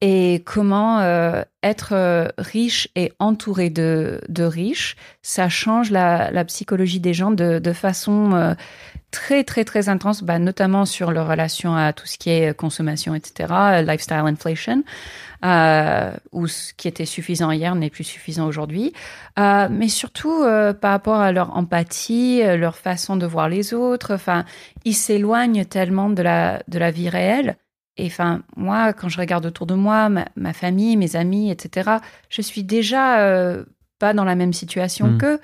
et comment euh, être euh, riche et entouré de, de riches, ça change la, la psychologie des gens de, de façon euh, très très très intense, bah, notamment sur leur relation à tout ce qui est consommation, etc., lifestyle inflation, euh, où ce qui était suffisant hier n'est plus suffisant aujourd'hui, euh, mais surtout euh, par rapport à leur empathie, leur façon de voir les autres. Enfin, ils s'éloignent tellement de la de la vie réelle. Et enfin, moi, quand je regarde autour de moi, ma, ma famille, mes amis, etc., je suis déjà euh, pas dans la même situation Mm. qu'eux.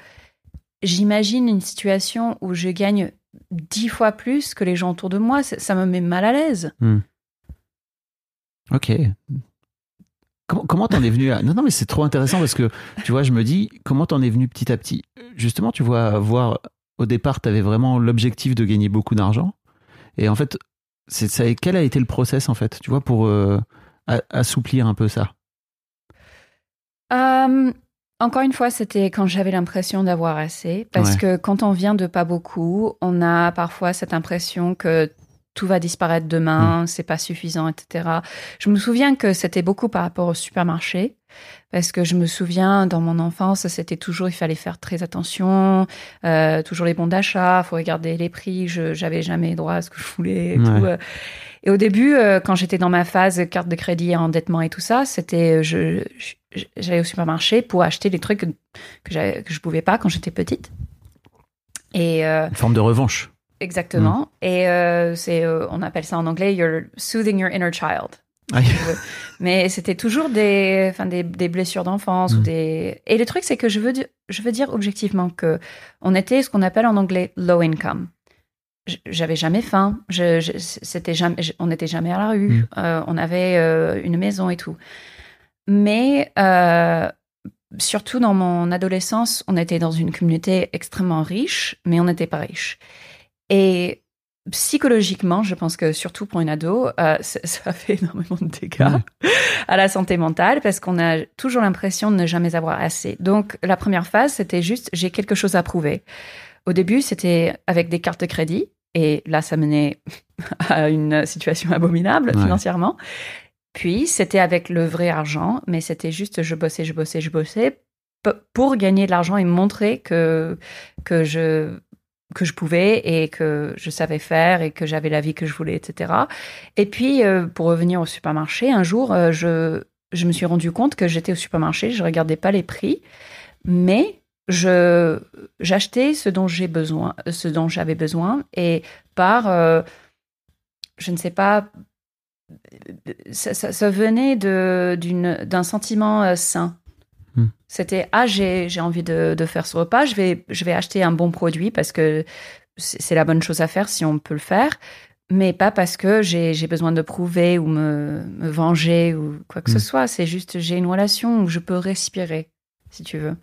J'imagine une situation où je gagne dix fois plus que les gens autour de moi. Ça, ça me met mal à l'aise. Ok. Comment comment t'en es venu à... Non, non, mais c'est trop intéressant parce que, tu vois, je me dis, comment t'en es venu petit à petit? Justement, tu vois, voir, au départ, t'avais vraiment l'objectif de gagner beaucoup d'argent. Et en fait, c'est ça, quel a été le process, en fait, tu vois, pour euh, assouplir un peu ça? Euh, encore une fois, c'était quand j'avais l'impression d'avoir assez. Parce Ouais. que quand on vient de pas beaucoup, on a parfois cette impression que tout va disparaître Mm. demain, c'est pas suffisant, etc. Je me souviens que c'était beaucoup par rapport au supermarché. Parce que je me souviens, dans mon enfance, c'était toujours, il fallait faire très attention, euh, toujours les bons d'achat, faut regarder les prix, je j'avais jamais droit à ce que je voulais et Ouais. tout. euh. Et au début, euh, quand j'étais dans ma phase carte de crédit, endettement et tout ça, c'était, je, j'allais au supermarché pour acheter les trucs que, que, que je pouvais pas quand j'étais petite. Et euh, Une forme de revanche. Exactement. Et euh, c'est, euh, on appelle ça en anglais, you're soothing your inner child. Ah. Mais c'était toujours des, enfin des, des blessures d'enfance ou Mm. des. Et le truc, c'est que je veux, je veux dire objectivement que on était ce qu'on appelle en anglais low income. J'avais jamais faim. Je, je- c'était jamais, on n'était jamais à la rue. Mm. Euh, on avait une maison et tout. Mais surtout dans mon adolescence, on était dans une communauté extrêmement riche, mais on n'était pas riche. Et psychologiquement, je pense que surtout pour une ado, euh, ça, ça fait énormément de dégâts à la santé mentale parce qu'on a toujours l'impression de ne jamais avoir assez. Donc la première phase, c'était juste j'ai quelque chose à prouver. Au début, c'était avec des cartes de crédit et là, ça menait à une situation abominable Ouais. financièrement. Puis c'était avec le vrai argent, mais c'était juste je bossais, je bossais, je bossais pour gagner de l'argent et montrer que que je que je pouvais et que je savais faire et que j'avais la vie que je voulais, etc. Et puis, euh, pour revenir au supermarché, un jour, euh, je, je me suis rendu compte que j'étais au supermarché, je regardais pas les prix, mais je j'achetais ce dont j'ai besoin, ce dont j'avais besoin, et par, euh, je ne sais pas, ça, ça- ça venait d'un sentiment euh, sain. C'était ah j'ai j'ai envie de, de faire ce repas, je vais je vais acheter un bon produit parce que c'est la bonne chose à faire si on peut le faire, mais pas parce que j'ai j'ai besoin de prouver ou me, me venger ou quoi que ce soit. C'est juste j'ai une relation où je peux respirer, si tu veux.